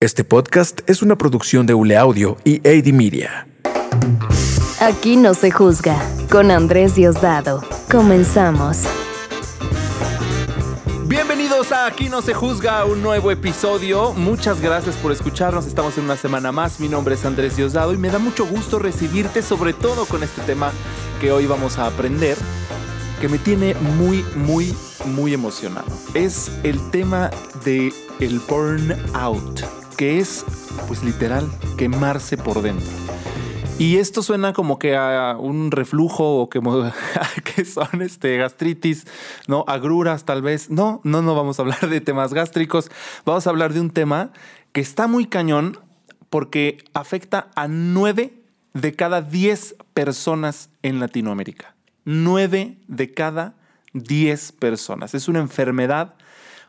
Este podcast es una producción de Ule Audio y AD Media. Aquí no se juzga. Con Andrés Diosdado. Comenzamos. Bienvenidos a Aquí no se juzga, un nuevo episodio. Muchas gracias por escucharnos. Estamos en una semana más. Mi nombre es Andrés Diosdado y me da mucho gusto recibirte, sobre todo con este tema que hoy vamos a aprender, que me tiene muy, muy, muy emocionado. Es el tema de el burnout que es, pues literal, quemarse por dentro. Y esto suena como que a un reflujo o que, son este, gastritis, ¿no? Agruras tal vez. No, no, no vamos a hablar de temas gástricos. Vamos a hablar de un tema que está muy cañón porque afecta a nueve de cada diez personas en Latinoamérica. Nueve de cada diez personas. Es una enfermedad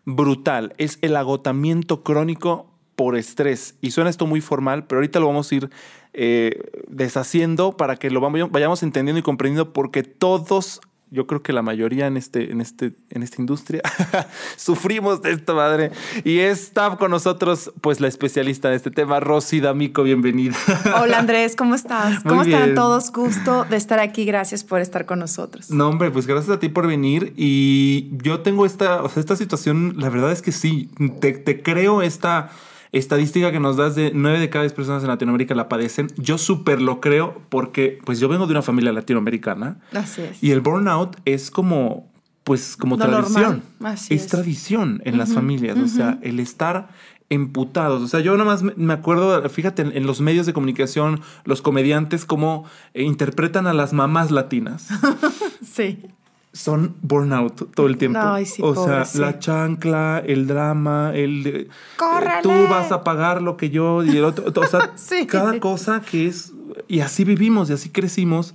brutal. Es el agotamiento crónico por estrés. Y suena esto muy formal, pero ahorita lo vamos a ir eh, deshaciendo para que lo vayamos entendiendo y comprendiendo porque todos yo creo que la mayoría en, este, en, este, en esta industria sufrimos de esta madre. Y está con nosotros, pues, la especialista de este tema, Rosy D'Amico, bienvenida. Hola Andrés, ¿cómo estás? ¿Cómo están todos? Gusto de estar aquí, gracias por estar con nosotros. No, hombre, pues gracias a ti por venir. Y yo tengo esta, o sea, esta situación, la verdad es que sí, te, te creo esta estadística que nos das de 9 de cada 10 personas en Latinoamérica la padecen, yo súper lo creo porque pues yo vengo de una familia latinoamericana. Así es. Y el burnout es como pues como tradición. Así es, tradición en las familias, o sea, el estar emputados. O sea, yo nada más me acuerdo, fíjate, en, los medios de comunicación, los comediantes, cómo eh, interpretan a las mamás latinas. sí son burnout todo el tiempo. o sea, la chancla, el drama, el eh, tú vas a pagar lo que yo y el otro, o sea, cada cosa que es y así vivimos y así crecimos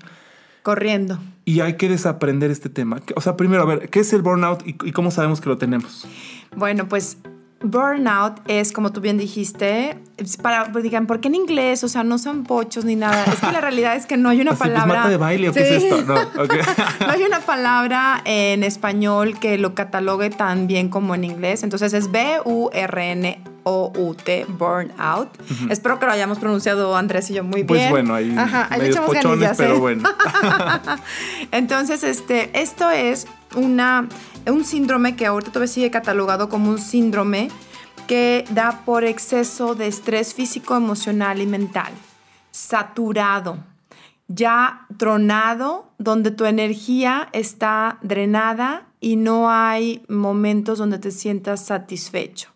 corriendo. Y hay que desaprender este tema. O sea, primero, a ver, ¿qué es el burnout y, y cómo sabemos que lo tenemos? Bueno, pues burnout es, como tú bien dijiste, para, pues, digan, ¿por qué en inglés? O sea, no son pochos ni nada. Es que la realidad es que no hay una pues, palabra. de baile o qué es esto? No, no hay una palabra en español que lo catalogue tan bien como en inglés. Entonces es B-U-R-N. O-U-T, burnout. Espero que lo hayamos pronunciado Andrés y yo muy pues bien. Pues bueno, ahí, Ajá, ahí echamos pochones, pero ¿eh? bueno. Entonces, este, esto es una un síndrome que ahorita todavía sigue catalogado como un síndrome que da por exceso de estrés físico, emocional y mental. Saturado, ya tronado, donde tu energía está drenada y no hay momentos donde te sientas satisfecho.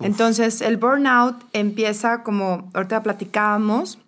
Entonces, el burnout empieza como ahorita platicábamos,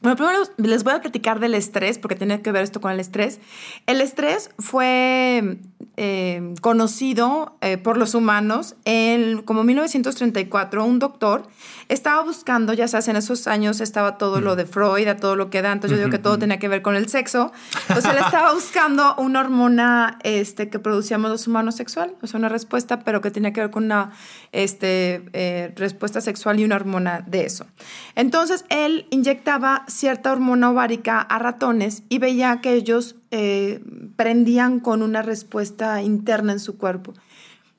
bueno, primero les voy a platicar del estrés, porque tiene que ver esto con el estrés. El estrés fue eh, conocido eh, por los humanos en como 1934. Un doctor estaba buscando, ya sabes, en esos años estaba todo lo de Freud, a todo lo que da, entonces yo digo que todo tenía que ver con el sexo. Entonces él estaba buscando una hormona este, que producíamos los humanos sexual, o sea, una respuesta, pero que tenía que ver con una este, eh, respuesta sexual y una hormona de eso. Entonces él inyectaba cierta hormona ovárica a ratones y veía que ellos eh, prendían con una respuesta interna en su cuerpo.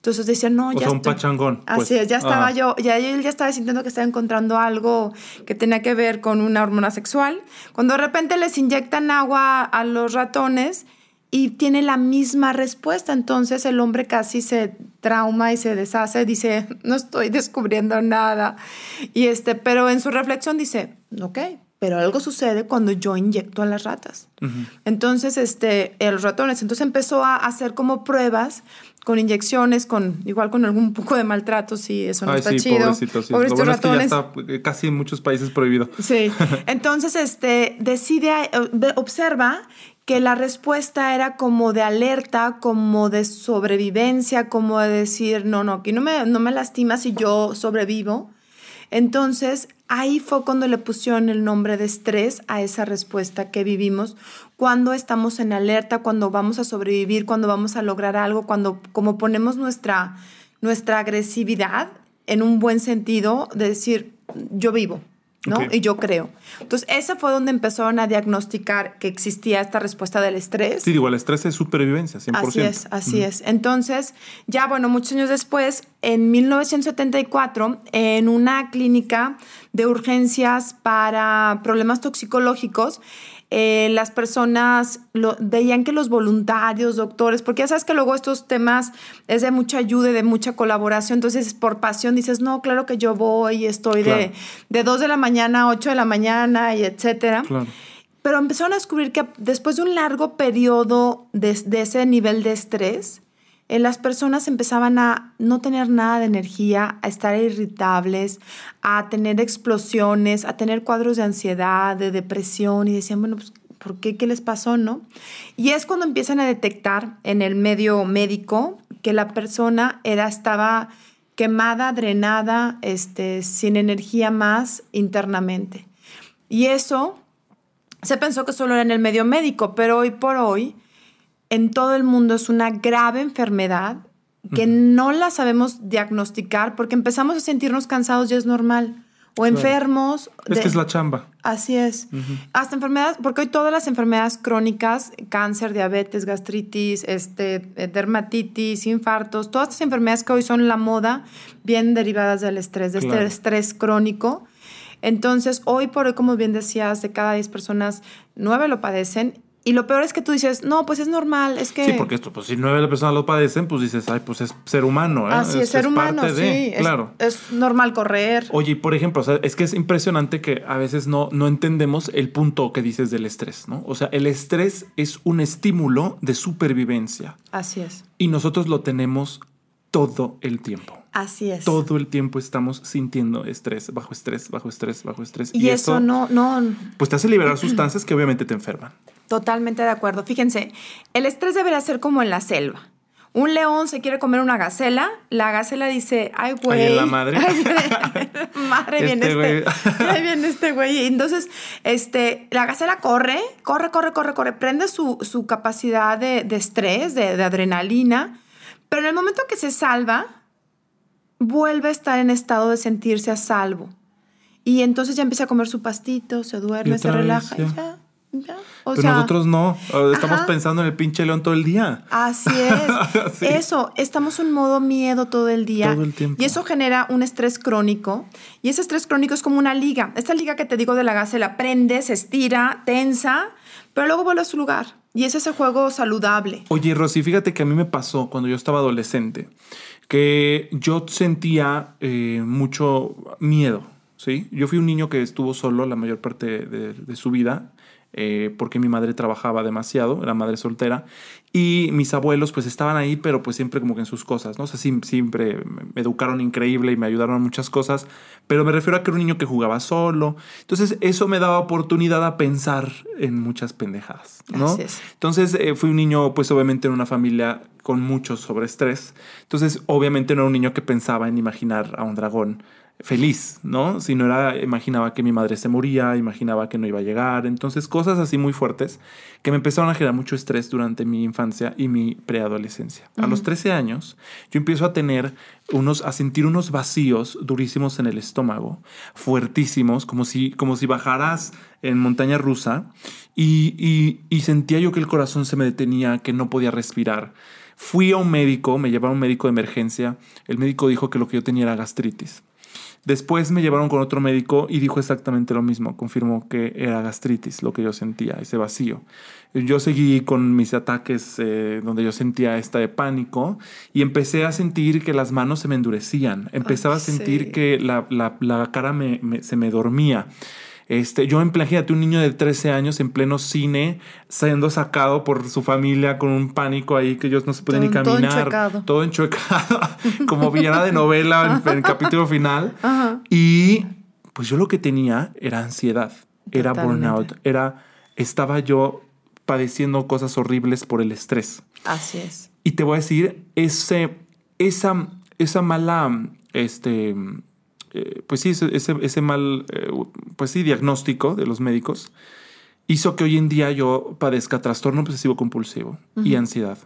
Entonces decían, no, o ya. Sea, un pachangón. Así pues. es, ya estaba yo, ya él ya estaba sintiendo que estaba encontrando algo que tenía que ver con una hormona sexual. Cuando de repente les inyectan agua a los ratones y tiene la misma respuesta, entonces el hombre casi se trauma y se deshace, dice, no estoy descubriendo nada. Y este, pero en su reflexión dice, ok, pero algo sucede cuando yo inyecto a las ratas. Entonces, este, los ratones. Entonces empezó a hacer como pruebas con inyecciones, con igual con algún poco de maltrato, sí, eso no está chido. Pobrecitos, sí. Pobrecitos Lo bueno ratones. Es que ya está eh, casi en muchos países prohibido. Sí. Entonces, este, decide, eh, observa que la respuesta era como de alerta, como de sobrevivencia, como de decir, no, no, aquí no me, no me lastima si yo sobrevivo. Entonces, ahí fue cuando le pusieron el nombre de estrés a esa respuesta que vivimos cuando estamos en alerta, cuando vamos a sobrevivir, cuando vamos a lograr algo, cuando como ponemos nuestra, nuestra agresividad en un buen sentido de decir, yo vivo, ¿no? Y yo creo. Entonces, ese fue donde empezaron a diagnosticar que existía esta respuesta del estrés. Sí, digo, el estrés es supervivencia, 100%. Así es, así es. Entonces, ya bueno, muchos años después, en 1974, en una clínica de urgencias para problemas toxicológicos, eh, las personas lo- veían que los voluntarios, doctores, porque ya sabes que luego estos temas es de mucha ayuda y de mucha colaboración, entonces por pasión dices, no, claro que yo voy, estoy de, de 2 de la mañana a 8 de la mañana y etcétera. Claro. Pero empezaron a descubrir que después de un largo periodo de, de ese nivel de estrés, eh, las personas empezaban a no tener nada de energía, a estar irritables, a tener explosiones, a tener cuadros de ansiedad, de depresión y decían, bueno, pues, ¿por qué? ¿Qué les pasó? ¿No? Y es cuando empiezan a detectar en el medio médico que la persona era, estaba quemada, drenada, este, sin energía más internamente. Y eso se pensó que solo era en el medio médico, pero hoy por hoy en todo el mundo es una grave enfermedad que no la sabemos diagnosticar porque empezamos a sentirnos cansados y es normal. O enfermos. Es de- que es la chamba. Así es. Hasta enfermedades, porque hoy todas las enfermedades crónicas, cáncer, diabetes, gastritis, este, eh, dermatitis, infartos, todas estas enfermedades que hoy son la moda, vienen derivadas del estrés, de Claro. este estrés crónico. Entonces, hoy por hoy, como bien decías, de cada 10 personas, 9 lo padecen. Y lo peor es que tú dices, no, pues es normal, es que... Sí, porque esto, pues si nueve personas lo padecen, pues dices, ay, pues es ser humano, ¿eh? Así es, ser humano, parte sí. de- es- claro. Es, normal correr. Oye, y por ejemplo, o sea, es que es impresionante que a veces no, no entendemos el punto que dices del estrés, ¿no? O sea, el estrés es un estímulo de supervivencia Así es. y nosotros lo tenemos todo el tiempo. Así es. Todo el tiempo estamos sintiendo estrés, bajo estrés, bajo estrés, bajo estrés. Y, eso esto, no, no, Pues te hace liberar sustancias que obviamente te enferman. Totalmente de acuerdo. Fíjense, el estrés debería ser como en la selva. Un león se quiere comer una gacela, la gacela dice, ay, güey. Ay, la madre. Ay, madre, viene Este este. Ahí viene este güey. Entonces, este, la gacela corre, corre, corre, corre, corre, prende su, su capacidad de, de estrés, de, de adrenalina, pero en el momento que se salva, vuelve a estar en estado de sentirse a salvo. Y entonces ya empieza a comer su pastito, se duerme, se vez, relaja y ya. Ya. ya. O Pero sea, nosotros no. Estamos Ajá. pensando en el pinche león todo el día. Así es. Sí. Eso, estamos en modo miedo todo el día. Todo el tiempo. Y eso genera un estrés crónico. Y ese estrés crónico es como una liga. Esta liga que te digo de la gacela prende, se estira, tensa, pero luego vuelve a su lugar. Y es ese juego saludable. Oye, Rosy, fíjate que a mí me pasó cuando yo estaba adolescente que yo sentía eh, mucho miedo, ¿sí? Yo fui un niño que estuvo solo la mayor parte de, de su vida eh, porque mi madre trabajaba demasiado, era madre soltera, y mis abuelos pues estaban ahí, pero pues siempre como que en sus cosas, ¿no? O sea, siempre me educaron increíble y me ayudaron en muchas cosas, pero me refiero a que era un niño que jugaba solo, entonces eso me daba oportunidad a pensar en muchas pendejadas, ¿no? Así es. Entonces eh, fui un niño, pues obviamente en una familia con mucho sobreestrés. Entonces, obviamente no era un niño que pensaba en imaginar a un dragón feliz, ¿no? Sino era, imaginaba que mi madre se moría, imaginaba que no iba a llegar. Entonces, cosas así muy fuertes que me empezaron a generar mucho estrés durante mi infancia y mi preadolescencia. A los 13 años, yo empiezo a tener unos, a sentir unos vacíos durísimos en el estómago, fuertísimos, como si, como si bajaras en montaña rusa y, y, y sentía yo que el corazón se me detenía, que no podía respirar. Fui a un médico, me llevaron a un médico de emergencia. El médico dijo que lo que yo tenía era gastritis. Después me llevaron con otro médico y dijo exactamente lo mismo. Confirmó que era gastritis lo que yo sentía, ese vacío. Yo seguí con mis ataques eh, donde yo sentía esta de pánico y empecé a sentir que las manos se me endurecían. Empezaba Ay, a sentir sí. que la, la- la cara me- me- se me dormía. Este, yo, imagínate, un niño de 13 años en pleno cine, siendo sacado por su familia con un pánico ahí que ellos no se podían ni Todo- todo caminar. enchuecado. Todo enchuecado, como villana de novela en, en el capítulo final. Ajá. Y pues yo lo que tenía era ansiedad, era Totalmente. burnout, era, estaba yo padeciendo cosas horribles por el estrés. Así es. Y te voy a decir, ese, esa, esa mala, este, eh, pues sí, ese, ese, ese mal, eh, pues sí, diagnóstico de los médicos hizo que hoy en día yo padezca trastorno obsesivo compulsivo y ansiedad.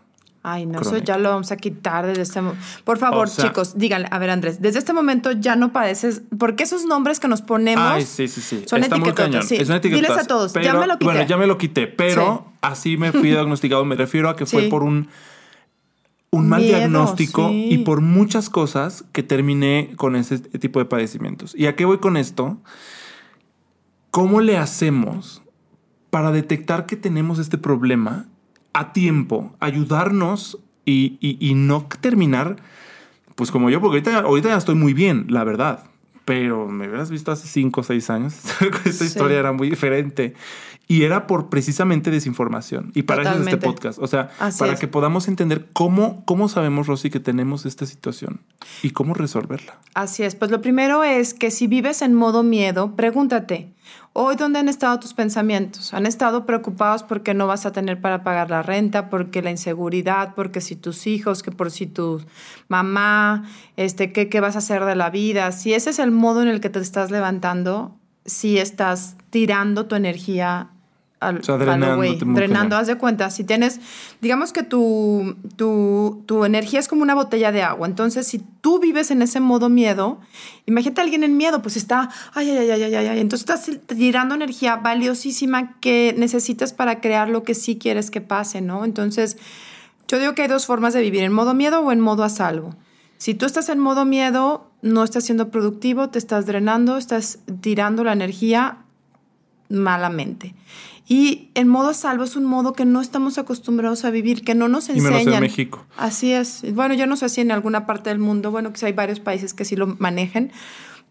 Ay, no, eso ya lo vamos a quitar desde este momento. Por favor, O sea- chicos, díganle, a ver, Andrés, desde este momento ya no padeces, porque esos nombres que nos ponemos Ay, sí, sí, sí. son cañón. sí. Diles a todos, ya me lo quité. Bueno, ya me lo quité, pero así me fui diagnosticado. Me refiero a que fue por un, un mal Miedo, diagnóstico y por muchas cosas que terminé con ese tipo de padecimientos. ¿Y a qué voy con esto? ¿Cómo le hacemos para detectar que tenemos este problema a tiempo? Ayudarnos y, y- y no terminar, pues como yo, porque ahorita, ahorita ya estoy muy bien, la verdad. Pero me hubieras visto hace 5 o 6 años, esta Sí. historia era muy diferente. Y era por precisamente desinformación. Y para eso es este podcast. O sea, Así para es. que podamos entender cómo, cómo sabemos, Rosy, que tenemos esta situación y cómo resolverla. Así es, pues lo primero es que si vives en modo miedo, pregúntate, hoy dónde han estado tus pensamientos? ¿Han estado preocupados porque no vas a tener para pagar la renta, porque la inseguridad, porque si tus hijos, que por si tu mamá, este, ¿qué, qué vas a hacer de la vida? Si ese es el modo en el que te estás levantando, si estás tirando tu energía al, O sea, drenando, cañón. haz de cuenta, si tienes, digamos que tu, tu, tu energía es como una botella de agua, entonces si tú vives en ese modo miedo, imagínate a alguien en miedo, pues está, ay, ay, ay, ay, ay, ay, entonces estás tirando energía valiosísima que necesitas para crear lo que sí quieres que pase, ¿no? Entonces, yo digo que hay dos formas de vivir, en modo miedo o en modo a salvo. Si tú estás en modo miedo, no estás siendo productivo, te estás drenando, estás tirando la energía malamente. Y en modo a salvo es un modo que no estamos acostumbrados a vivir, que no nos Y menos en enseñan. México. Así es. Bueno, yo no sé si en alguna parte del mundo, bueno, que sí hay varios países que sí lo manejen,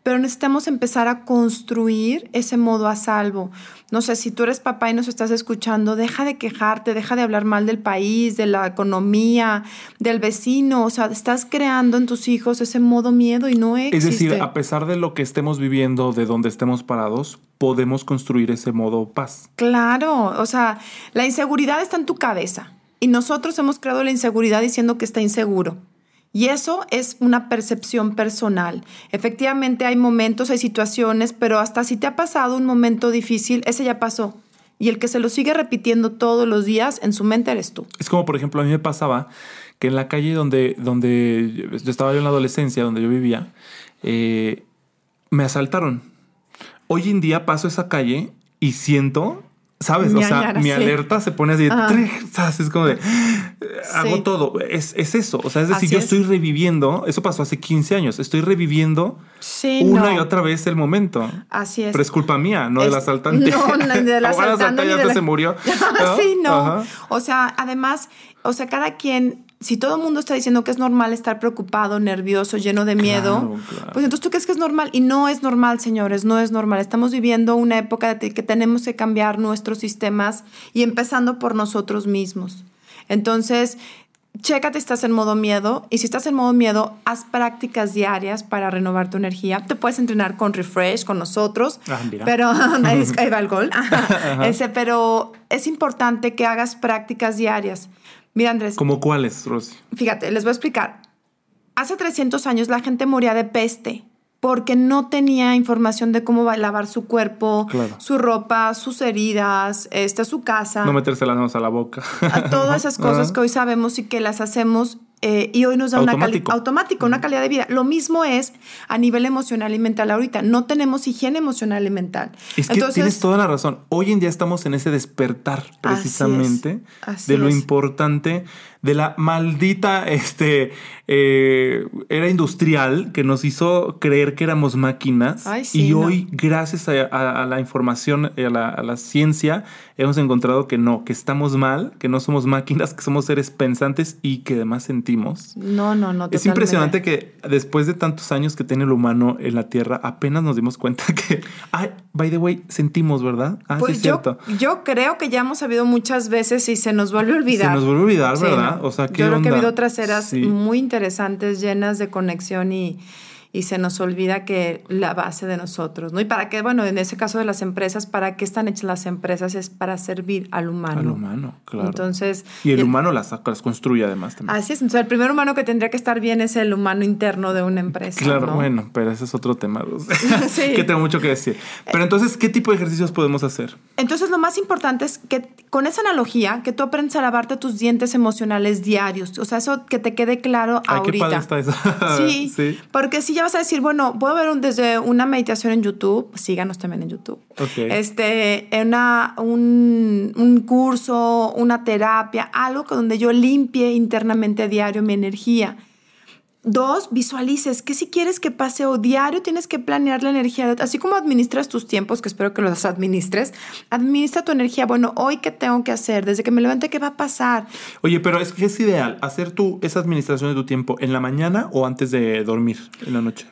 pero necesitamos empezar a construir ese modo a salvo. No sé, si tú eres papá y nos estás escuchando, deja de quejarte, deja de hablar mal del país, de la economía, del vecino. O sea, estás creando en tus hijos ese modo miedo y no existe. Es decir, a pesar de lo que estemos viviendo, de donde estemos parados, podemos construir ese modo paz. Claro, o sea, la inseguridad está en tu cabeza y nosotros hemos creado la inseguridad diciendo que está inseguro. Y eso es una percepción personal. Efectivamente hay momentos, hay situaciones, pero hasta si te ha pasado un momento difícil, ese ya pasó. Y el que se lo sigue repitiendo todos los días en su mente eres tú. Es como, por ejemplo, a mí me pasaba que en la calle donde, donde yo estaba yo en la adolescencia, donde yo vivía, eh, me asaltaron. Hoy en día paso esa calle y siento, ¿sabes? O sea, mi sí. alerta se pone así. Es como de... Hago Sí. todo. Es, es eso. O sea, es decir, Así yo es. estoy reviviendo, eso pasó hace 15 años, estoy reviviendo Sí, una no. y otra vez el momento. Así es. Pero es culpa mía, no del Es- asaltante. No, no, del el asaltante ya de hasta la- se murió. sí, no. Ajá. O sea, además, o sea, cada quien, si todo el mundo está diciendo que es normal estar preocupado, nervioso, lleno de miedo, Claro, claro. pues entonces tú crees que es normal y no es normal, señores, no es normal. Estamos viviendo una época que tenemos que cambiar nuestros sistemas y empezando por nosotros mismos. Entonces, chécate, estás en modo miedo y si estás en modo miedo, haz prácticas diarias para renovar tu energía. Te puedes entrenar con refresh, con nosotros, Ah, pero ahí va el gol. Ese, pero es importante que hagas prácticas diarias. Mira, Andrés, ¿Como cuáles, Rosy? fíjate, les voy a explicar. Hace 300 años la gente moría de peste porque no tenía información de cómo va a lavar su cuerpo, Claro. su ropa, sus heridas, este, su casa No meterse las manos a la boca. a todas esas cosas que hoy sabemos y que las hacemos eh, y hoy nos da una Automático. calidad automático, una calidad de vida. Lo mismo es a nivel emocional y mental ahorita. No tenemos higiene emocional y mental. Es que tienes toda la razón. Hoy en día estamos en ese despertar precisamente Así de lo es. importante de la maldita este, eh, era industrial que nos hizo creer que éramos máquinas. Ay, sí, y no. hoy, gracias a, a- a la información, a la, a la ciencia, hemos encontrado que no, que estamos mal, que no somos máquinas, que somos seres pensantes y que además sentimos. No, no, no. Es totalmente. impresionante que después de tantos años que tiene el humano en la Tierra, apenas nos dimos cuenta que, ay, by the way, sentimos, ¿verdad? Ah, Pues sí, es yo, cierto. yo creo que ya hemos sabido muchas veces y se nos vuelve a olvidar. Se nos vuelve a olvidar, Sí, ¿verdad? no. O sea, ¿qué Yo creo que ha habido otras eras Sí. muy interesantes, llenas de conexión y, y se nos olvida que la base de nosotros, ¿no? Y para qué, bueno, en ese caso de las empresas, ¿para qué están hechas las empresas? Es para servir al humano. Al humano, claro. Entonces... Y el humano las, las construye además también. Así es, entonces el primer humano que tendría que estar bien es el humano interno de una empresa. Claro, ¿no? bueno, pero ese es otro tema. Sí. que tengo mucho que decir. Pero entonces, ¿qué tipo de ejercicios podemos hacer? Entonces, lo más importante es que con esa analogía, que tú aprendes a lavarte tus dientes emocionales diarios. O sea, eso que te quede claro Ay, qué ahorita. padre está eso. Sí, sí. porque si ya vas a decir, bueno, puedo ver un- desde una meditación en YouTube, síganos también en YouTube. Ok. Este, una, un, un curso, una terapia, algo donde yo limpie internamente a diario mi energía. Dos, visualices que si quieres que pase o diario tienes que planear la energía. Así como administras tus tiempos, que espero que los administres, administra tu energía. Bueno, hoy qué tengo que hacer, desde que me levante, qué va a pasar. Oye, pero es que es ideal hacer tú esa administración de tu tiempo en la mañana o antes de dormir en la noche.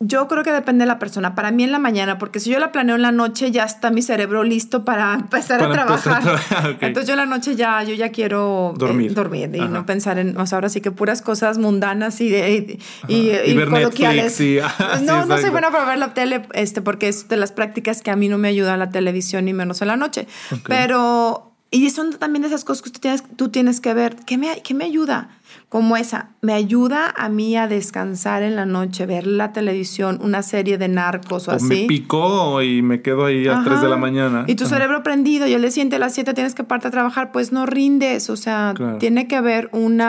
Yo creo que depende de la persona. Para mí en la mañana, porque si yo la planeo en la noche, ya está mi cerebro listo para empezar Para a empezar a trabajar. ok. Entonces yo en la noche ya, yo ya quiero eh, Dormir. dormir y Ajá. no pensar en, o sea, ahora sí que puras cosas mundanas y, de- y, y, Y ver coloquiales. Y- ah, sí, no, no soy buena para ver la tele, este, porque es de las prácticas que a mí no me ayuda la televisión ni menos en la noche. Pero, y son también de esas cosas que tú tienes, tú tienes que ver. ¿Qué me, ¿Qué me ayuda? Como esa, me ayuda a mí a descansar en la noche, ver la televisión, una serie de narcos o, O así. me pico y me quedo ahí a Ajá. 3 de la mañana. Y tu Ajá. cerebro prendido y al día siguiente a las 7 tienes que parte a trabajar, pues no rindes. O sea, Claro. tiene que haber un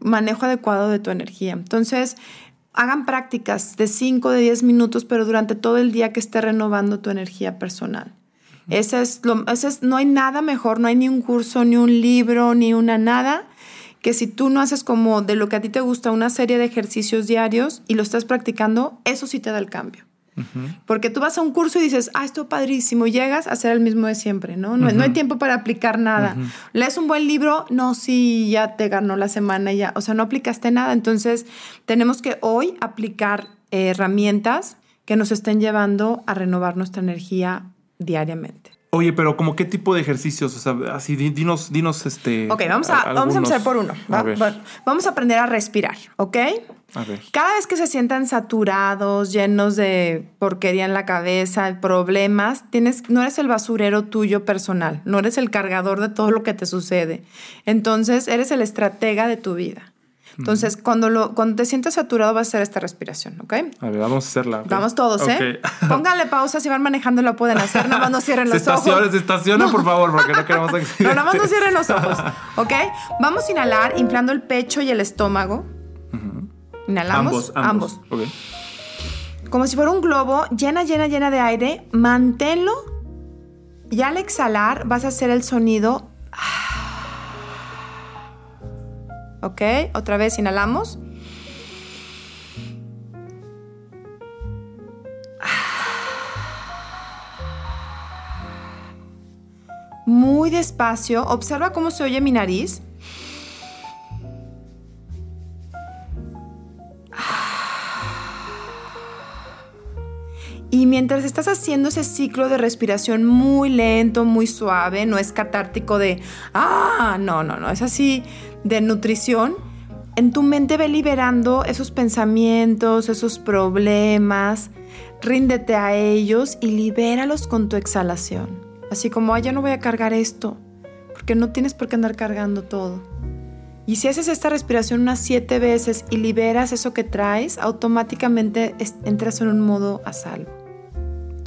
manejo adecuado de tu energía. Entonces, hagan prácticas de 5, de 10 minutos, pero durante todo el día que esté renovando tu energía personal. Ese es lo, ese es, no hay nada mejor, no hay ni un curso, ni un libro, ni una nada, que si tú no haces como de lo que a ti te gusta una serie de ejercicios diarios y lo estás practicando, eso sí te da el cambio. Porque tú vas a un curso y dices, ah, esto padrísimo, y llegas a ser el mismo de siempre, ¿no? No, no hay tiempo para aplicar nada. Lees un buen libro, no, sí, ya te ganó la semana, ya, o sea, no aplicaste nada. Entonces, tenemos que hoy aplicar eh, herramientas que nos estén llevando a renovar nuestra energía diariamente. Oye, pero como qué tipo de ejercicios, o sea, así di- dinos, dinos este. Ok, vamos a, vamos a empezar por uno. A ver, vamos a aprender a respirar, ¿ok? a ver. Cada vez que se sientan saturados, llenos de porquería en la cabeza, problemas, tienes, no eres el basurero tuyo personal, no eres el cargador de todo lo que te sucede. Entonces, eres el estratega de tu vida. Entonces, cuando, lo, cuando te sientas saturado, vas a hacer esta respiración, ¿ok? A ver, vamos a hacerla. Vamos todos, ¿eh? Pónganle pausa, si van manejando lo pueden hacer, nada más no cierren Se los ojos. estaciona, se estaciona, por favor, porque no queremos No, accidentes. nada más no cierren los ojos, ¿ok? Vamos a inhalar, inflando el pecho y el estómago. Inhalamos. Ambos, ambos. Como si fuera un globo, llena, llena, llena de aire. Manténlo. Y al exhalar vas a hacer el sonido. ¿Ok? Otra vez inhalamos. Muy despacio. Observa cómo se oye mi nariz. Y mientras estás haciendo ese ciclo de respiración muy lento, muy suave, no es catártico de, ah, no, no, no, es así de nutrición, en tu mente ve liberando esos pensamientos, esos problemas, ríndete a ellos y libéralos con tu exhalación. Así como, ah, ya no voy a cargar esto, porque no tienes por qué andar cargando todo. Y si haces esta respiración unas siete veces y liberas eso que traes, automáticamente entras en un modo a salvo.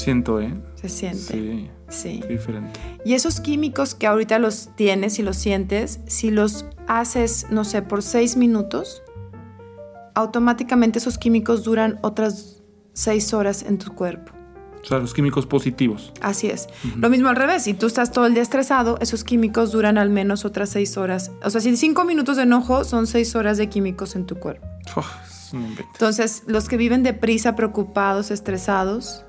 Siento, ¿eh? Se siente. Sí. Sí. Qué diferente. Y esos químicos que ahorita los tienes y los sientes, si los haces, no sé, por seis minutos, automáticamente esos químicos duran otras seis horas en tu cuerpo. O sea, los químicos positivos. Así es. Lo mismo al revés, si tú estás todo el día estresado, esos químicos duran al menos otras seis horas. O sea, si cinco minutos de enojo son seis horas de químicos en tu cuerpo. Oh, es un invento. Entonces, los que viven deprisa, preocupados, estresados,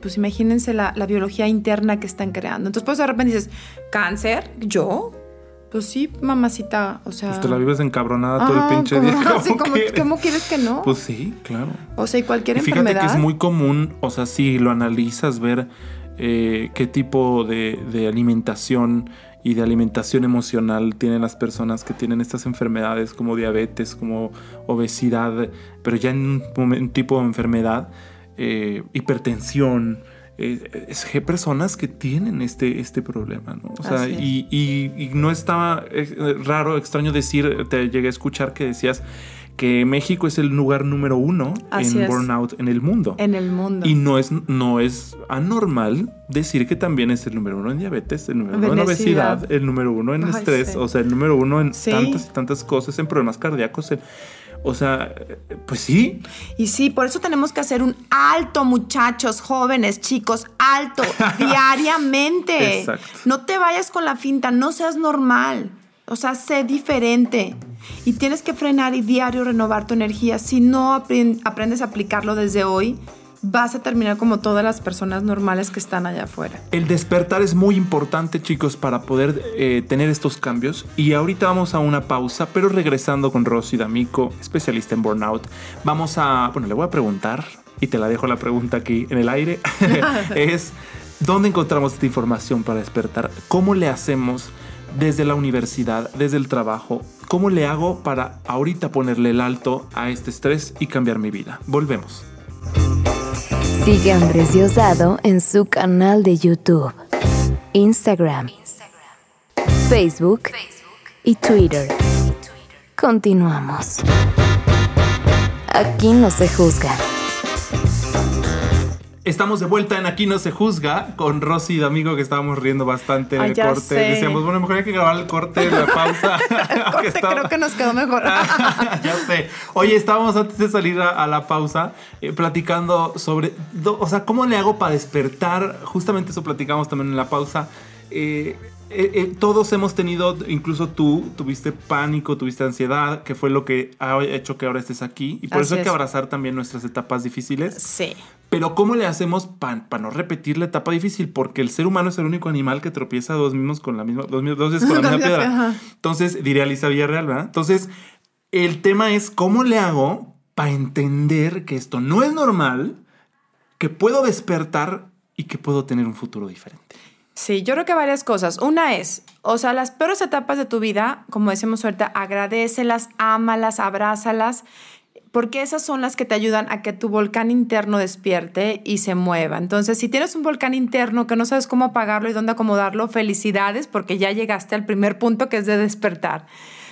pues imagínense la, la biología interna que están creando. Entonces, pues de repente dices, ¿cáncer? ¿Yo? Pues sí, mamacita, o sea... Pues te la vives encabronada todo el pinche ¿cómo- día. ¿Cómo, sí, ¿cómo- quieres? cómo quieres que no? Pues sí, claro. o sea, y cualquier Y fíjate enfermedad... que es muy común, o sea, si lo analizas, ver eh, qué tipo de, de alimentación y de alimentación emocional tienen las personas que tienen estas enfermedades como diabetes, como obesidad, pero ya en un, tipo de enfermedad, eh, hipertensión. Eh, es que personas que tienen este, este problema, ¿no? O sea, y, y, no estaba eh, raro, extraño decir, te llegué a escuchar que decías, que México es el lugar número uno en burnout en el mundo. En el mundo. Y no es, no es anormal decir que también es el número uno en diabetes, el número uno en obesidad, el número uno en estrés, o sea, el número uno en tantas y tantas cosas, en problemas cardíacos. O sea, pues sí. Y sí, por eso tenemos que hacer un alto, muchachos, jóvenes, chicos, alto, diariamente. Exacto. No te vayas con la finta, no seas normal. O sea, sé diferente. Y tienes que frenar y diario renovar tu energía. Si no aprendes a aplicarlo desde hoy, vas a terminar como todas las personas normales que están allá afuera. El despertar es muy importante, chicos, para poder eh, tener estos cambios. Y ahorita vamos a una pausa, pero regresando con Rosy D'Amico, especialista en burnout, vamos a, bueno, le voy a preguntar, y te la dejo la pregunta aquí en el aire, es, ¿dónde encontramos esta información para despertar? ¿Cómo le hacemos? desde la universidad, desde el trabajo, ¿cómo le hago para ahorita ponerle el alto a este estrés y cambiar mi vida? Volvemos. Sigue a Andrés Diosdado en su canal de YouTube, Instagram, Facebook y Twitter. Continuamos. Aquí no se juzga. Estamos de vuelta en Aquí no se juzga con Rosy de amigo que estábamos riendo bastante en el corte. Decíamos, bueno, mejor hay que grabar el corte, la pausa. creo que nos quedó mejor. ya sé. Oye, estábamos antes de salir a, la pausa eh, platicando sobre, o sea, ¿cómo le hago para despertar? Justamente eso platicamos también en la pausa. Eh, eh, todos hemos tenido, incluso tú, tuviste pánico, tuviste ansiedad, que fue lo que ha hecho que ahora estés aquí. Y por eso hay que abrazar también nuestras etapas difíciles. Sí. Pero ¿cómo le hacemos para no repetir la etapa difícil? Porque el ser humano es el único animal que tropieza dos mismos con la misma, dos, veces con la misma piedra. Entonces, diría Lisa Villarreal, ¿verdad? Entonces, el tema es cómo le hago para entender que esto no es normal, que puedo despertar y que puedo tener un futuro diferente. Sí, yo creo que varias cosas. Una es, o sea, las peores etapas de tu vida, como decimos ahorita, agradecelas, ámalas, abrázalas porque esas son las que te ayudan a que tu volcán interno despierte y se mueva. Entonces, si tienes un volcán interno que no sabes cómo apagarlo y dónde acomodarlo, felicidades porque ya llegaste al primer punto que es de despertar.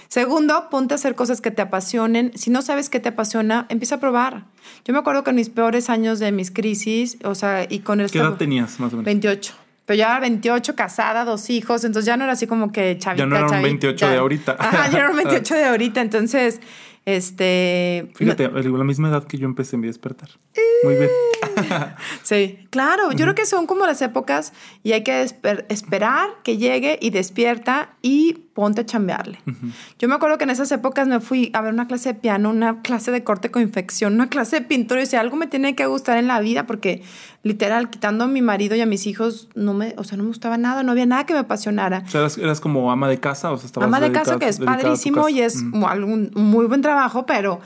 Segundo, ponte a hacer cosas que te apasionen. Si no sabes qué te apasiona, empieza a probar. Yo me acuerdo que en mis peores años de mis crisis, o sea, y con el... ¿Qué edad tenías más o menos? 28. Pero ya era 28, casada, dos hijos, entonces ya no era así como que chavita, Ya no era un 28 de ahorita. Ajá, ya era un 28 de ahorita. Entonces, este. Fíjate, la misma edad que yo empecé a mi despertar. Muy bien. sí, claro. Yo creo que son como las épocas y hay que esperar que llegue y despierta y ponte a chambearle. Yo me acuerdo que en esas épocas me fui a ver una clase de piano, una clase de corte con infección, una clase de pintura y decía, algo me tiene que gustar en la vida porque literal, quitando a mi marido y a mis hijos, no me, o sea, no me gustaba nada, no había nada que me apasionara. O sea, eras, como ama de casa, o sea, estabas Ama de casa que es padrísimo y es algún muy buen trabajo, pero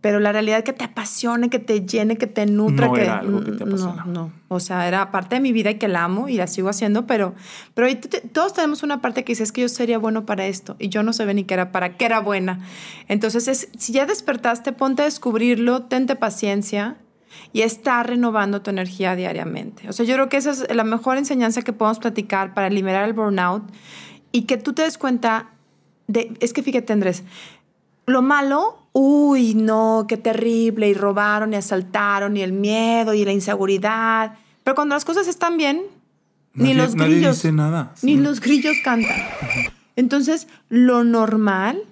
pero la realidad que te apasione, que te llene, que te nutra, no que era algo que te apasiona. No, no, o sea, era parte de mi vida y que la amo y la sigo haciendo, pero pero todos tenemos una parte que dice es que yo sería bueno para esto y yo no sabía ni qué era para qué era buena. Entonces, es, si ya despertaste, ponte a descubrirlo, tente paciencia y está renovando tu energía diariamente. O sea, yo creo que esa es la mejor enseñanza que podemos platicar para liberar el burnout y que tú te des cuenta de es que fíjate, Andrés, lo malo uy, no, qué terrible, y robaron y asaltaron, y el miedo y la inseguridad. Pero cuando las cosas están bien, ni los grillos. Dice nada. Ni los grillos cantan. Entonces, lo normal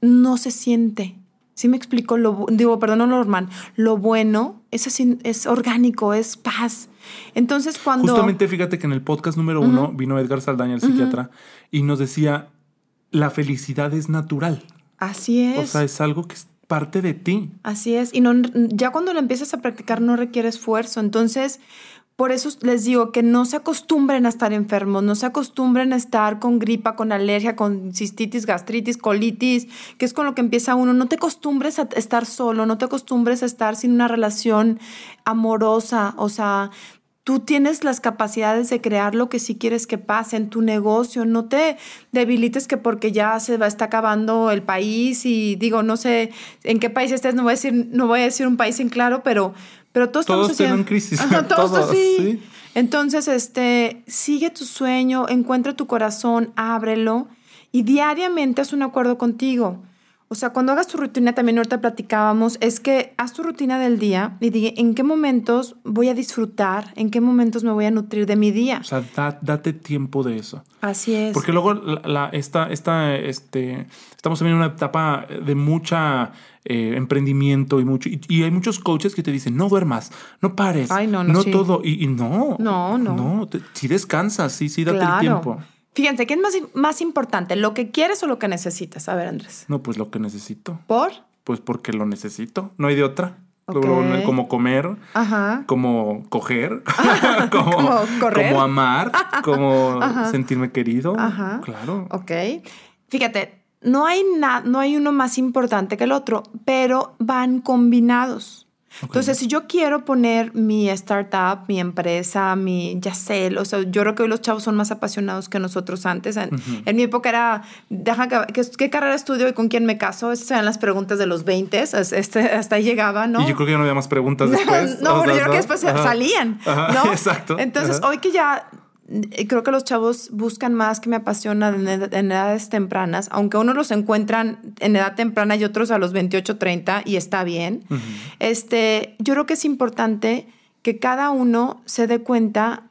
no se siente. ¿Sí me explico? Lo, digo, perdón, no lo normal. Lo bueno es así, es orgánico, es paz. Entonces, cuando. Justamente fíjate que en el podcast número uno vino Edgar Saldaña, el psiquiatra, y nos decía: la felicidad es natural. Así es. O sea, es algo que es parte de ti. Así es. Y no, ya cuando lo empiezas a practicar no requiere esfuerzo. Entonces, por eso les digo que no se acostumbren a estar enfermos, no se acostumbren a estar con gripa, con alergia, con cistitis, gastritis, colitis, que es con lo que empieza uno. No te acostumbres a estar solo, no te acostumbres a estar sin una relación amorosa. O sea, tú tienes las capacidades de crear lo que sí quieres que pase en tu negocio. No te debilites que porque ya se va, está acabando el país y digo, no sé en qué país estés, no voy a decir, no voy a decir un país en claro, pero, pero todos, Todos estamos tienen crisis. Ajá, todos, Todos, sí. sí. Entonces, este, sigue tu sueño, encuentra tu corazón, ábrelo y diariamente haz un acuerdo contigo. O sea, cuando hagas tu rutina, también ahorita platicábamos, es que haz tu rutina del día y diga en qué momentos voy a disfrutar, en qué momentos me voy a nutrir de mi día. O sea, da- date tiempo de eso. Así es. Porque luego la, la- esta, esta, este, estamos también en una etapa de mucha eh, emprendimiento y mucho y, y hay muchos coaches que te dicen no duermas, no pares, Ay, no, no, sí. todo y, y no, No, no. no, te- sí descansas, sí, sí, date el tiempo. Fíjense, ¿qué es más, más importante? ¿Lo que quieres o lo que necesitas? A ver, Andrés. No, pues lo que necesito, ¿Por? pues porque lo necesito, no hay de otra. Como, como comer, Ajá. como coger, como, Como correr. como amar, como Ajá. sentirme querido. Ajá. Claro. Ok. Fíjate, no hay, na- no hay uno más importante que el otro, pero van combinados. Entonces, si yo quiero poner mi startup, mi empresa, mi Yacel, o sea, yo creo que hoy los chavos son más apasionados que nosotros antes. En, en mi época era, deja ¿qué, qué carrera estudio y con quién me caso? Esas eran las preguntas de los 20, este, hasta ahí llegaba, ¿no? Y yo creo que ya no había más preguntas después. no, pero yo creo que después Ajá. salían, Ajá, ¿no? Exacto. Entonces, Ajá. hoy que ya creo que los chavos buscan más que me apasiona en, ed- en edades tempranas, aunque unos los encuentran en edad temprana y otros a los 28, 30 y está bien. Este, yo creo que es importante que cada uno se dé cuenta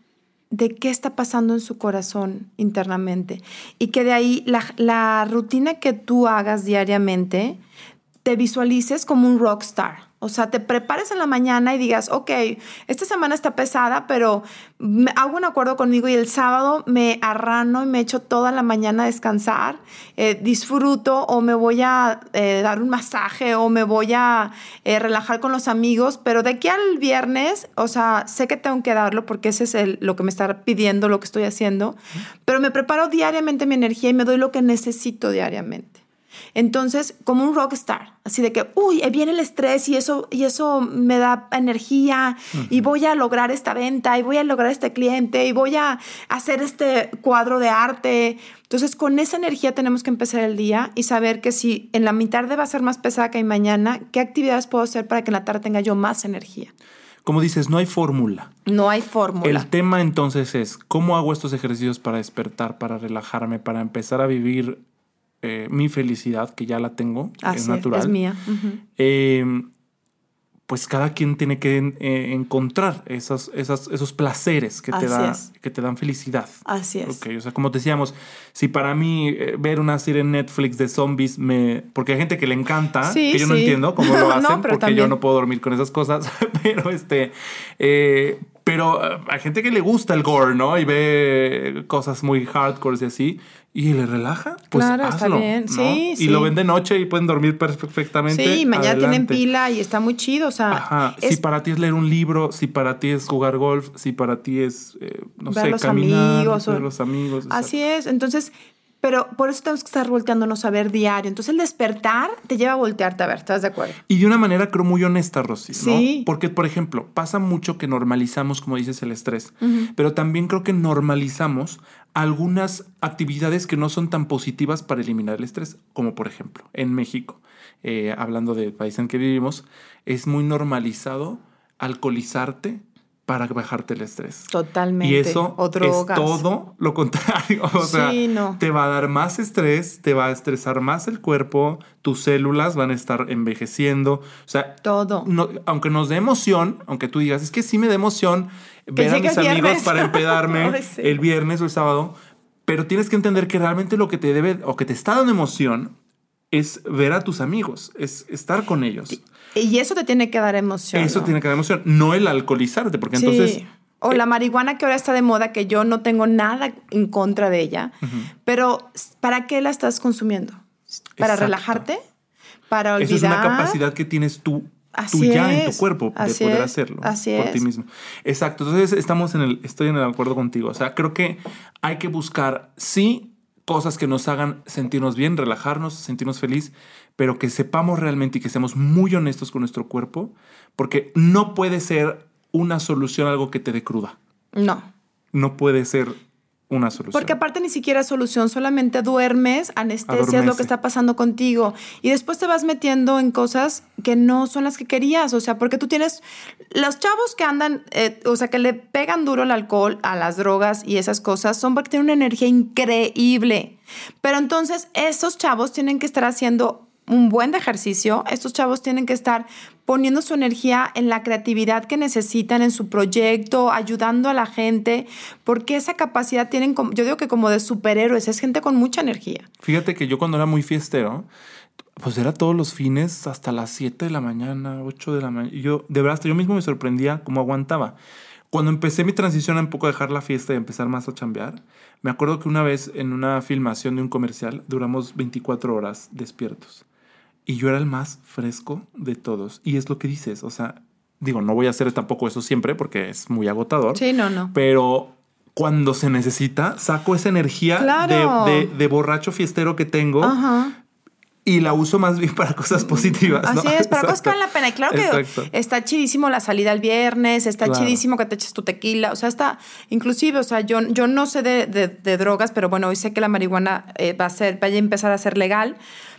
de qué está pasando en su corazón internamente y que de ahí la, la rutina que tú hagas diariamente te visualices como un rockstar. O sea, te prepares en la mañana y digas, ok, esta semana está pesada, pero hago un acuerdo conmigo y el sábado me arrano y me echo toda la mañana a descansar, eh, disfruto o me voy a eh, dar un masaje o me voy a eh, relajar con los amigos, pero de aquí al viernes, o sea, sé que tengo que darlo porque ese es el- lo que me está pidiendo, lo que estoy haciendo, pero me preparo diariamente mi energía y me doy lo que necesito diariamente. Entonces, como un rockstar, así de que, uy, viene el estrés y eso, y eso me da energía y voy a lograr esta venta y voy a lograr este cliente y voy a hacer este cuadro de arte. Entonces, con esa energía tenemos que empezar el día y saber que si en la mi tarde va a ser más pesada que mañana, ¿qué actividades puedo hacer para que en la tarde tenga yo más energía? Como dices, no hay fórmula. No hay fórmula. El tema entonces es cómo hago estos ejercicios para despertar, para relajarme, para empezar a vivir eh, mi felicidad, que ya la tengo, Así es natural. es mía. Eh, pues cada quien tiene que eh, encontrar esas, esas, esos placeres que te, da, es. que te dan felicidad. Así es. Ok, o sea, como decíamos, si para mí eh, ver una serie en Netflix de zombies me... Porque hay gente que le encanta, Sí, que yo no entiendo cómo lo hacen, porque yo no puedo dormir con esas cosas, pero este... eh, pero hay gente que le gusta el gore, ¿no? Y ve cosas muy hardcore y así, y le relaja, pues Claro, está hazlo, bien. ¿no? Sí, y sí. lo ven de noche y pueden dormir perfectamente. Sí, mañana tienen pila y está muy chido. O sea, Ajá. es Si para ti es leer un libro, si para ti es jugar golf, si para ti es, eh, no ver sé, los caminar, amigos. o- ver los amigos. Así es. Entonces, pero por eso tenemos que estar volteándonos a ver diario. Entonces, el despertar te lleva a voltearte a ver. ¿Estás de acuerdo? Y de una manera, creo, muy honesta, Rosy. ¿no? Sí. Porque, por ejemplo, pasa mucho que normalizamos, como dices, el estrés. Pero también creo que normalizamos algunas actividades que no son tan positivas para eliminar el estrés. Como, por ejemplo, en México, eh, hablando del país en que vivimos, es muy normalizado alcoholizarte para bajarte el estrés. Totalmente. Y eso o es todo lo contrario. O sea, Sí, no. te va a dar más estrés, te va a estresar más el cuerpo, tus células van a estar envejeciendo. O sea, Todo. no- aunque nos dé emoción, aunque tú digas, es que sí me da emoción ver a mis amigos viernes. para empedarme sí. el viernes o el sábado, pero tienes que entender que realmente lo que te debe o que te está dando emoción es ver a tus amigos, es estar con ellos. Y eso te tiene que dar emoción. Eso ¿no? tiene que dar emoción, no el alcoholizarte, porque entonces... Sí. O la marihuana que ahora está de moda, que yo no tengo nada en contra de ella. Pero, ¿para qué la estás consumiendo? ¿Para Exacto. relajarte? ¿Para olvidar? Eso es una capacidad que tienes tú, ya en tu cuerpo de así poder es, hacerlo así por es. ti mismo. Exacto. Entonces estamos en el, estoy en el acuerdo contigo. O sea, creo que hay que buscar sí cosas que nos hagan sentirnos bien, relajarnos, sentirnos feliz, pero que sepamos realmente y que seamos muy honestos con nuestro cuerpo, porque no puede ser una solución algo que te dé cruda. No. No puede ser una solución. Porque aparte ni siquiera es solución, solamente duermes, anestesias lo que está pasando contigo y después te vas metiendo en cosas que no son las que querías, o sea, porque tú tienes los chavos que andan, eh, o sea, que le pegan duro al alcohol, a las drogas y esas cosas, son porque tienen una energía increíble. Pero entonces esos chavos tienen que estar haciendo un buen de ejercicio, estos chavos tienen que estar poniendo su energía en la creatividad que necesitan en su proyecto, ayudando a la gente, porque esa capacidad tienen, yo digo que como de superhéroes, es gente con mucha energía. Fíjate que yo cuando era muy fiestero, pues era todos los fines hasta las 7 de la mañana, 8 de la mañana. Yo, de verdad, hasta yo mismo me sorprendía cómo aguantaba. Cuando empecé mi transición a un poco dejar la fiesta y empezar más a chambear, me acuerdo que una vez en una filmación de un comercial duramos 24 horas despiertos. Y yo era el más fresco de todos. Y es lo que dices, o sea, digo, no voy a hacer tampoco eso siempre porque es muy agotador. Sí, no, no. Pero cuando se necesita, saco esa energía Claro. de, de- de borracho fiestero que tengo Ajá. y la uso más bien para cosas positivas. ¿no? Así es, para cosas que valen la pena. Y claro que Exacto. está chidísimo la salida el viernes, está Claro. chidísimo que te eches tu tequila, o sea, está, inclusive, o sea, yo, yo no sé de, drogas, pero bueno, hoy sé que la marihuana eh, va a ser, vaya a empezar a ser legal.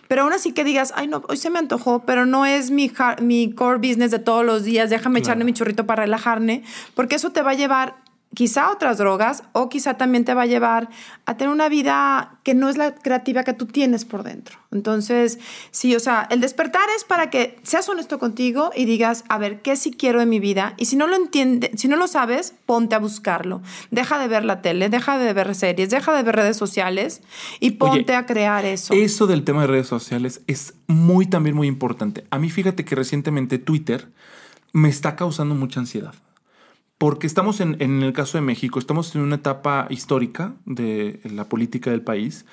Pero aún así que digas, ay, no, hoy se me antojó, pero no es mi, mi core business de todos los días, déjame Claro. echarme mi churrito para relajarme, porque eso te va a llevar quizá otras drogas o quizá también te va a llevar a tener una vida que no es la creativa que tú tienes por dentro. Entonces, sí, o sea, el despertar es para que seas honesto contigo y digas, a ver, ¿qué sí quiero en mi vida? Y si no lo entiendes, si no lo sabes, ponte a buscarlo. Deja de ver la tele, deja de ver series, deja de ver redes sociales y ponte a crear eso. Eso del tema de redes sociales es muy también muy importante. A mí fíjate que recientemente Twitter me está causando mucha ansiedad. Porque estamos en, en el caso de México, estamos en una etapa histórica de la política del país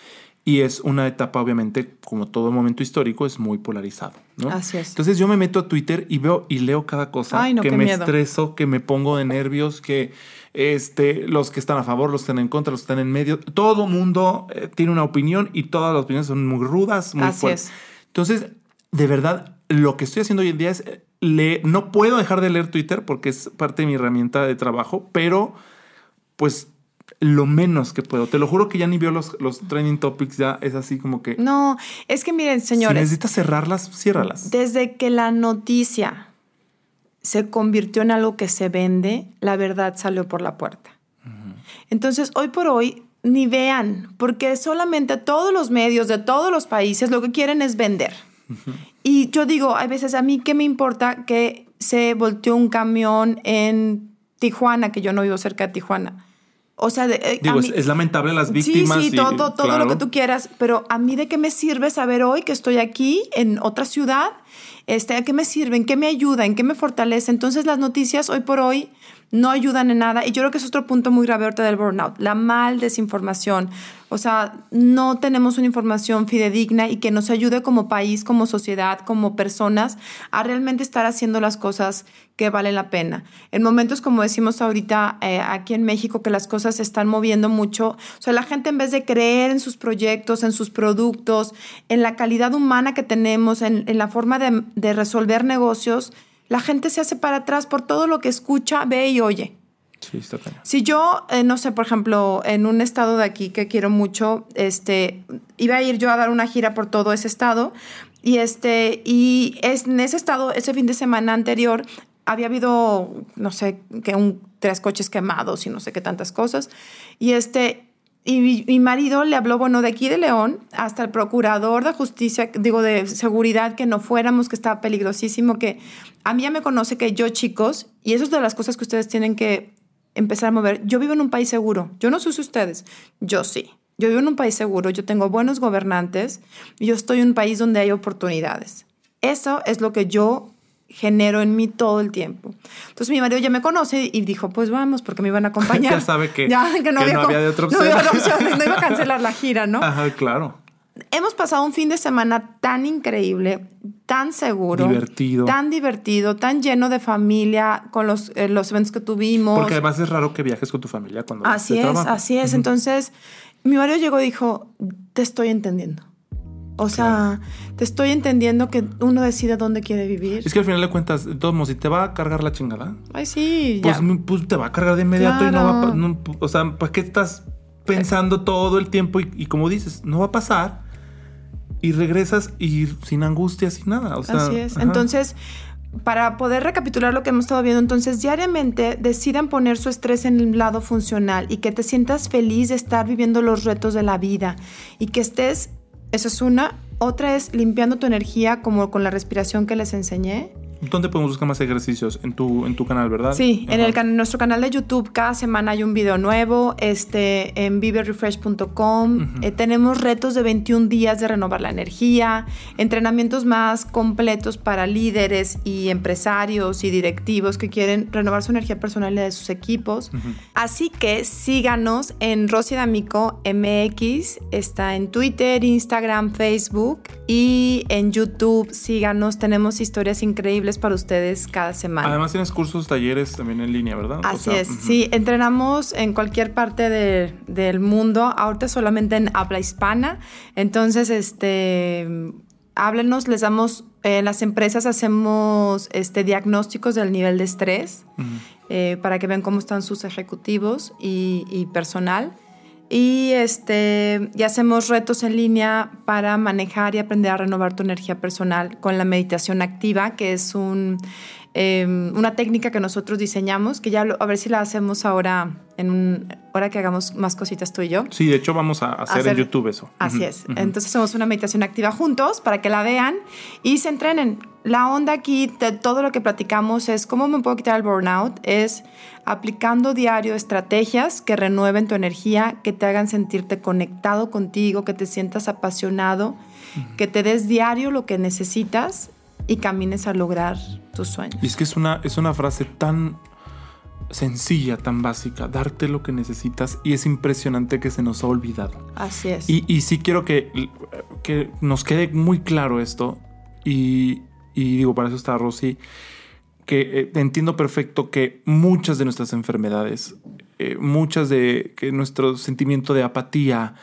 y es una etapa obviamente, como todo momento histórico, es muy polarizado. ¿no? Así es. Entonces yo me meto a Twitter y veo y leo cada cosa Ay, no, que me miedo. estreso, que me pongo de nervios, que este, los que están a favor, los que están en contra, los que están en medio, todo mundo eh, tiene una opinión y todas las opiniones son muy rudas, muy Así fuertes. es. Entonces, de verdad, lo que estoy haciendo hoy en día es leer, no puedo dejar de leer Twitter porque es parte de mi herramienta de trabajo, pero pues lo menos que puedo. Te lo juro que ya ni veo los, los trending topics, ya es así como que... No, es que miren, Si señores, necesitas cerrarlas, ciérralas. Desde que la noticia se convirtió en algo que se vende, la verdad salió por la puerta. Entonces, hoy por hoy, ni vean, porque solamente todos los medios de todos los países lo que quieren es vender. Y yo digo, hay veces a mí, ¿qué me importa que se volteó un camión en Tijuana, que yo no vivo cerca de Tijuana? O sea, de, eh, Digo, es, mí- es lamentable las víctimas. Sí, sí, y- todo, todo claro. lo que tú quieras, pero a mí de qué me sirve saber hoy que estoy aquí en otra ciudad, este, ¿a qué me sirve? ¿En qué me ayuda? ¿En qué me fortalece? Entonces las noticias hoy por hoy no ayudan en nada y yo creo que es otro punto muy grave del burnout, la mal desinformación. O sea, no tenemos una información fidedigna y que nos ayude como país, como sociedad, como personas a realmente estar haciendo las cosas que valen la pena. En momentos como decimos ahorita eh, aquí en México, que las cosas se están moviendo mucho, o sea, la gente en vez de creer en sus proyectos, en sus productos, en la calidad humana que tenemos, en, la forma de resolver negocios, la gente se hace para atrás por todo lo que escucha, ve y oye. Sí, está cañón. Si yo, eh, no sé, por ejemplo, en un estado de aquí que quiero mucho, este, iba a ir yo a dar una gira por todo ese estado y este, y es, en ese estado, ese fin de semana anterior, había habido, no sé, que un, tres coches quemados y no sé qué tantas cosas. Y este, y mi, mi marido le habló, bueno, de aquí de León hasta el procurador de justicia, digo, de seguridad, que no fuéramos, que estaba peligrosísimo, que a mí ya me conoce que yo, chicos, y eso es de las cosas que ustedes tienen que empezar a mover. Yo vivo en un país seguro. Yo no sé si ustedes. Yo sí. Yo vivo en un país seguro. Yo tengo buenos gobernantes. Y yo estoy en un país donde hay oportunidades. Eso es lo que yo genero en mí todo el tiempo. Entonces mi marido ya me conoce y dijo, pues vamos, porque me iban a acompañar. Ya sabe que- Ya, que, no, que había, no había de otra No había opción. otra opción, no iba a cancelar la gira, ¿no? Ajá, claro. Hemos pasado un fin de semana tan increíble, tan seguro, Divertido. tan divertido, tan lleno de familia con los, eh, los eventos que tuvimos. Porque además es raro que viajes con tu familia cuando Así es, trabajo. así es. Entonces, mi marido llegó y dijo, te estoy entendiendo. O sea, te estoy entendiendo que uno decide dónde quiere vivir. Es que al final de cuentas, modos, si te va a cargar la chingada, Ay, sí, pues, ya. pues te va a cargar de inmediato y no va a... no- o sea, ¿para qué estás pensando todo el tiempo? Y, y como dices, no va a pasar. Y regresas y sin angustia, sin nada. O sea, Así es. ajá. Entonces, para poder recapitular lo que hemos estado viendo, entonces diariamente decidan poner su estrés en el lado funcional y que te sientas feliz de estar viviendo los retos de la vida y que estés, eso es una. Otra es limpiando tu energía como con la respiración que les enseñé. ¿Dónde podemos buscar más ejercicios? En tu, en tu canal, ¿verdad? Sí, en el can- nuestro canal de YouTube cada semana hay un video nuevo, este, en viverefresh.com. Eh, tenemos retos de 21 días de renovar la energía, entrenamientos más completos para líderes y empresarios y directivos que quieren renovar su energía personal y de sus equipos. Así que síganos en Rosy D'Amico MX, está en Twitter, Instagram, Facebook y en YouTube. Síganos, tenemos historias increíbles para ustedes cada semana. Además tienes cursos, talleres también en línea, ¿verdad? O Así sea, es, ujú. sí, entrenamos en cualquier parte de- del mundo, ahorita solamente en habla hispana, entonces, este, háblenos, les damos, en las empresas hacemos este, diagnósticos del nivel de estrés eh, para que vean cómo están sus ejecutivos y, y personal. Y, este, hacemos retos en línea para manejar y aprender a renovar tu energía personal con la meditación activa, que es un, eh, una técnica que nosotros diseñamos, que ya lo- a ver si la hacemos ahora, en un, ahora que hagamos más cositas tú y yo. Sí, de hecho vamos a hacer, en YouTube eso. Así es. Entonces hacemos una meditación activa juntos para que la vean y se entrenen. La onda aquí de todo lo que platicamos es cómo me puedo quitar el burnout, es aplicando diario estrategias que renueven tu energía, que te hagan sentirte conectado contigo, que te sientas apasionado, que te des diario lo que necesitas y camines a lograr tus sueños. Y es que es una, es una frase tan sencilla, tan básica, darte lo que necesitas y es impresionante que se nos ha olvidado. Así es. Y, y sí quiero que, que nos quede muy claro esto y, y digo, para eso está Rosy, que eh, entiendo perfecto que muchas de nuestras enfermedades, eh, muchas de que nuestro sentimiento de apatía,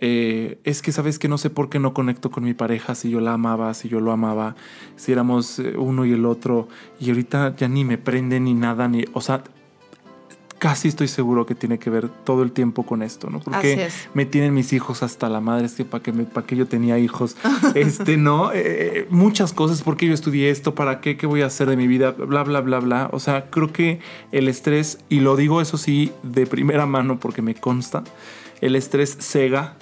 eh, es que sabes que no sé por qué no conecto con mi pareja si yo la amaba, si yo lo amaba, si éramos eh, uno y el otro, y ahorita ya ni me prende ni nada, ni, o sea, casi estoy seguro que tiene que ver todo el tiempo con esto, ¿no? Porque me tienen mis hijos hasta la madre, es que para que, me- pa' que yo tenía hijos, este, ¿no? Eh, muchas cosas, ¿por qué yo estudié esto? ¿Para qué? ¿Qué voy a hacer de mi vida? Bla, bla, bla, bla. O sea, creo que el estrés, y lo digo eso sí de primera mano porque me consta, el estrés cega,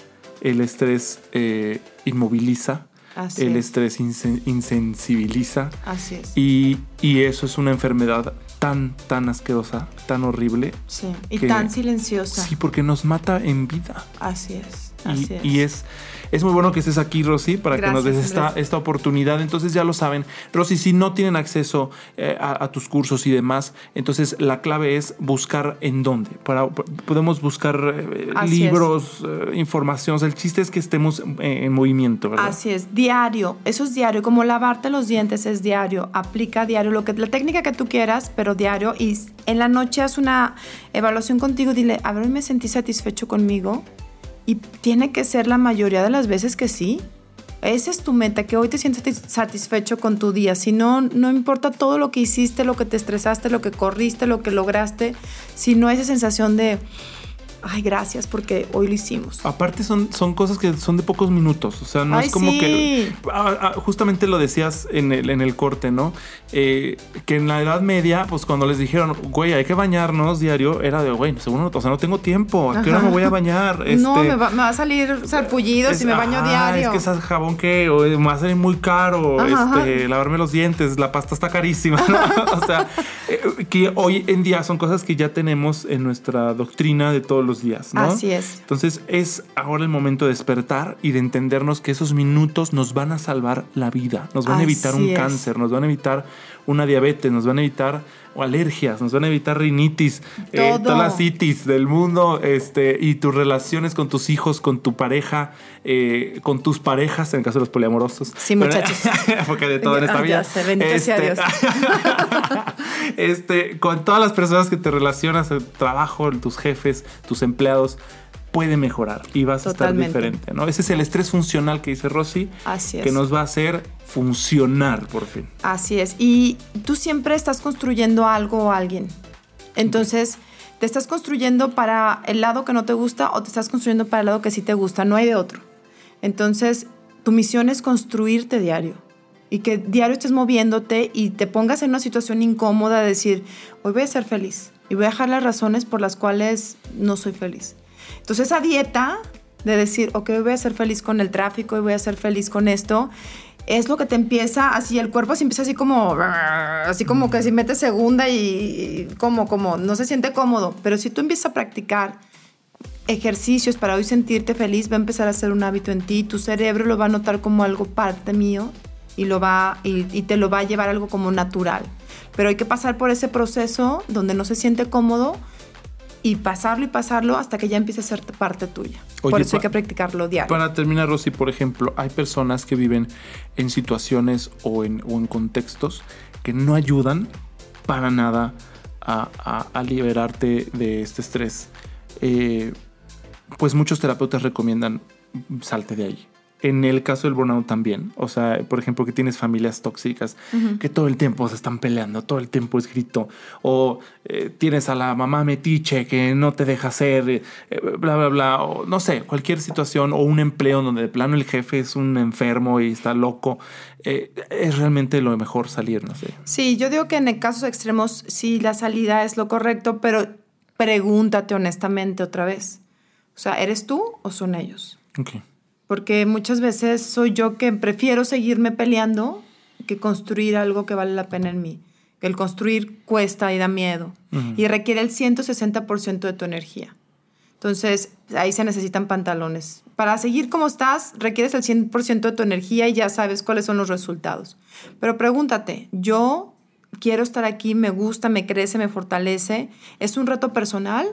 el estrés eh, inmoviliza, Así el es. estrés insen- insensibiliza. Así es. Y, y eso es una enfermedad tan, tan asquerosa, tan horrible. sí. Y que- tan silenciosa. Sí, porque nos mata en vida. Así es. Y, Así es. y es, es muy bueno que estés aquí, Rosy, para que nos des esta, esta oportunidad. Entonces ya lo saben. Rosy, si no tienen acceso eh, a, a tus cursos y demás, entonces la clave es buscar en dónde. Para, podemos buscar eh, libros, eh, información. O sea, el chiste es que estemos eh, en movimiento, ¿verdad? Así es, diario, eso es diario, como lavarte los dientes es diario, aplica diario lo que la técnica que tú quieras, pero diario y en la noche haz una evaluación contigo, dile, a ver, hoy me sentí satisfecho conmigo y tiene que ser la mayoría de las veces que sí. Esa es tu meta, que hoy te sientes satis- satisfecho con tu día. Si no, no importa todo lo que hiciste, lo que te estresaste, lo que corriste, lo que lograste, sino esa sensación de, ay, gracias porque hoy lo hicimos. Aparte son, son cosas que son de pocos minutos, o sea, no Ay, es como sí. que... Ah, ah, justamente lo decías en el, en el corte, ¿no? Eh, que en la Edad Media, pues cuando les dijeron, güey, hay que bañarnos diario, era de, güey, seguro no, o sea, no tengo tiempo, ¿a qué hora me voy a bañar? No, Este, me va, me va a salir sarpullido es- si me baño ajá, diario. Es que ese jabón que o, me va a salir muy caro, Ajá, este, lavarme los dientes, la pasta está carísima, ¿no? o sea, eh, que hoy en día son cosas que ya tenemos en nuestra doctrina de todos los días, ¿no? Así es. Entonces es ahora el momento de despertar y de entendernos que esos minutos nos van a salvar la vida, nos van a evitar un es. cáncer, nos van a evitar una diabetes, nos van a evitar o alergias, nos van a evitar rinitis, eh, todas las citis del mundo, este, y tus relaciones con tus hijos, con tu pareja, eh, con tus parejas, en el caso de los poliamorosos. Sí, muchachos. Porque de todo en esta vida. Dios. este, con todas las personas que te relacionas, el trabajo, tus jefes, tus empleados, puede mejorar y vas Totalmente. a estar diferente, ¿no? Ese es el estrés funcional que dice Rosy, Así es. que nos va a hacer funcionar por fin. Así es. Y tú siempre estás construyendo algo o alguien. Entonces, te estás construyendo para el lado que no te gusta o te estás construyendo para el lado que sí te gusta. No hay de otro. Entonces, tu misión es construirte diario. Y que diario estés moviéndote y te pongas en una situación incómoda de decir, hoy voy a ser feliz. Y voy a dejar las razones por las cuales no soy feliz. Entonces, esa dieta de decir, ok, voy a ser feliz con el tráfico y voy a ser feliz con esto, es lo que te empieza así, el cuerpo se empieza así como, así como que si metes segunda y, y como, como, no se siente cómodo. Pero si tú empiezas a practicar ejercicios para hoy sentirte feliz, va a empezar a ser un hábito en ti. Tu cerebro lo va a notar como algo parte mío y, lo va, y, y te lo va a llevar algo como natural. Pero hay que pasar por ese proceso donde no se siente cómodo y pasarlo y pasarlo hasta que ya empiece a ser parte tuya. Oye, por eso hay que practicarlo diario. Para terminar, Rosy, por ejemplo, hay personas que viven en situaciones o en, o en contextos que no ayudan para nada a, a- a liberarte de este estrés. Eh, pues muchos terapeutas recomiendan salte de ahí. En el caso del burnout también, o sea, por ejemplo, que tienes familias tóxicas que todo el tiempo se están peleando, todo el tiempo es grito, o eh, tienes a la mamá metiche que no te deja hacer, eh, bla, bla, bla, o no sé, cualquier situación, o un empleo donde de plano el jefe es un enfermo y está loco, eh, es realmente lo mejor salir, no sé. Sí, yo digo que en casos extremos sí la salida es lo correcto, pero pregúntate honestamente otra vez. O sea, ¿eres tú o son ellos? Ok. Porque muchas veces soy yo que prefiero seguirme peleando que construir algo que vale la pena en mí. Que el construir cuesta y da miedo y requiere el 160% de tu energía. Entonces, ahí se necesitan pantalones. Para seguir como estás, requieres el 100% de tu energía y ya sabes cuáles son los resultados. Pero pregúntate, ¿yo quiero estar aquí? ¿Me gusta? ¿Me crece? ¿Me fortalece? ¿Es un reto personal?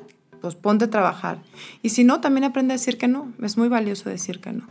Ponte a trabajar. Y si no, también aprende a decir que no. Es muy valioso decir que no.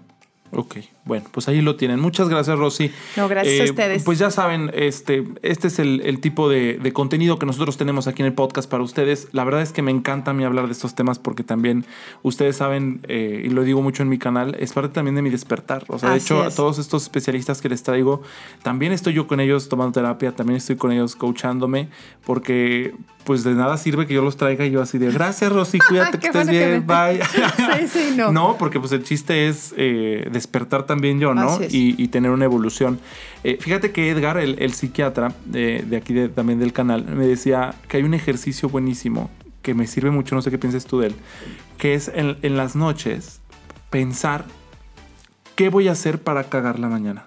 Ok, bueno, pues ahí lo tienen. Muchas gracias, Rosy. Eh, No, gracias a ustedes. Pues ya saben, este, este es el, el tipo de, de contenido que nosotros tenemos aquí en el podcast para ustedes. La verdad es que me encanta a mí hablar de estos temas porque también ustedes saben, eh, y lo digo mucho en mi canal, es parte también de mi despertar. O sea, de hecho, a es. todos estos especialistas que les traigo, también estoy yo con ellos tomando terapia, también estoy con ellos coachándome, porque pues de nada sirve que yo los traiga y yo así de gracias, Rosy, cuídate que estés bueno que bien, me- bye. Sí, sí, no. No, porque pues el chiste es eh, despertar también yo, ¿no? Y, y tener una evolución. Eh, fíjate que Edgar, el, el psiquiatra de, de aquí de- también del canal, me decía que hay un ejercicio buenísimo que me sirve mucho, no sé qué pienses tú de él, que es en, en las noches pensar qué voy a hacer para cagar la mañana.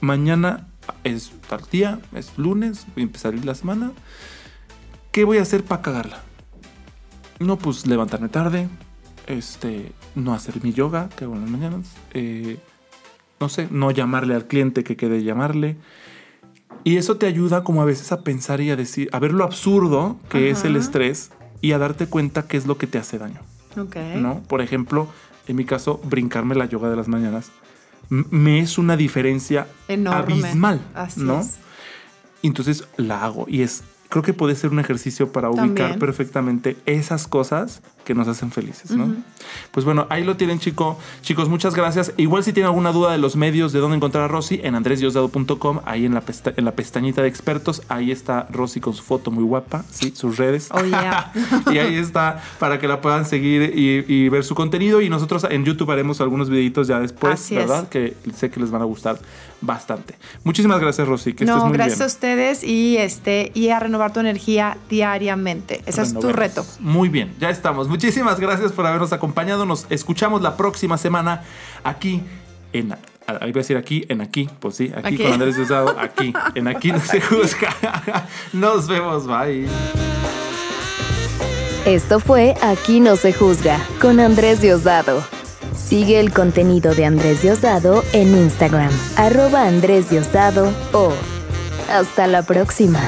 Mañana es tal día, es lunes, voy a empezar la semana. ¿Qué voy a hacer para cagarla? No, pues levantarme tarde, este, no hacer mi yoga que hago en las mañanas, eh, no sé, no llamarle al cliente que quede llamarle. Y eso te ayuda como a veces a pensar y a decir, a ver lo absurdo que es el estrés y a darte cuenta qué es lo que te hace daño. ¿no? Por ejemplo, en mi caso, brincarme la yoga de las mañanas me es una diferencia Enorme. abismal, Así ¿no? es. Entonces la hago y es creo que puede ser un ejercicio para ubicar También. perfectamente esas cosas que nos hacen felices, ¿no? Pues bueno, ahí lo tienen, chico. Chicos, muchas gracias. Igual si tienen alguna duda de los medios de dónde encontrar a Rosy, en andresdiosdado.com, ahí en la, pesta- en la pestañita de expertos, ahí está Rosy con su foto muy guapa, sí, sus redes. Oh, yeah. y ahí está para que la puedan seguir y, y ver su contenido. Y nosotros en YouTube haremos algunos videitos ya después, Así es. ¿verdad? Que sé que les van a gustar bastante. Muchísimas gracias, Rosy. Que estés No, muy gracias bien. a ustedes y este y a renovar tu energía diariamente. Ese es tu reto. Muy bien, ya estamos. Muchísimas gracias por habernos acompañado. Nos escuchamos la próxima semana aquí en. Ahí voy a decir aquí, en aquí, pues sí, aquí, Aquí. con Andrés Diosdado, aquí, en aquí no se juzga. Nos vemos, bye. Esto fue Aquí no se juzga con Andrés Diosdado. Sigue el contenido de Andrés Diosdado en Instagram, arroba Andrés Diosdado o hasta la próxima.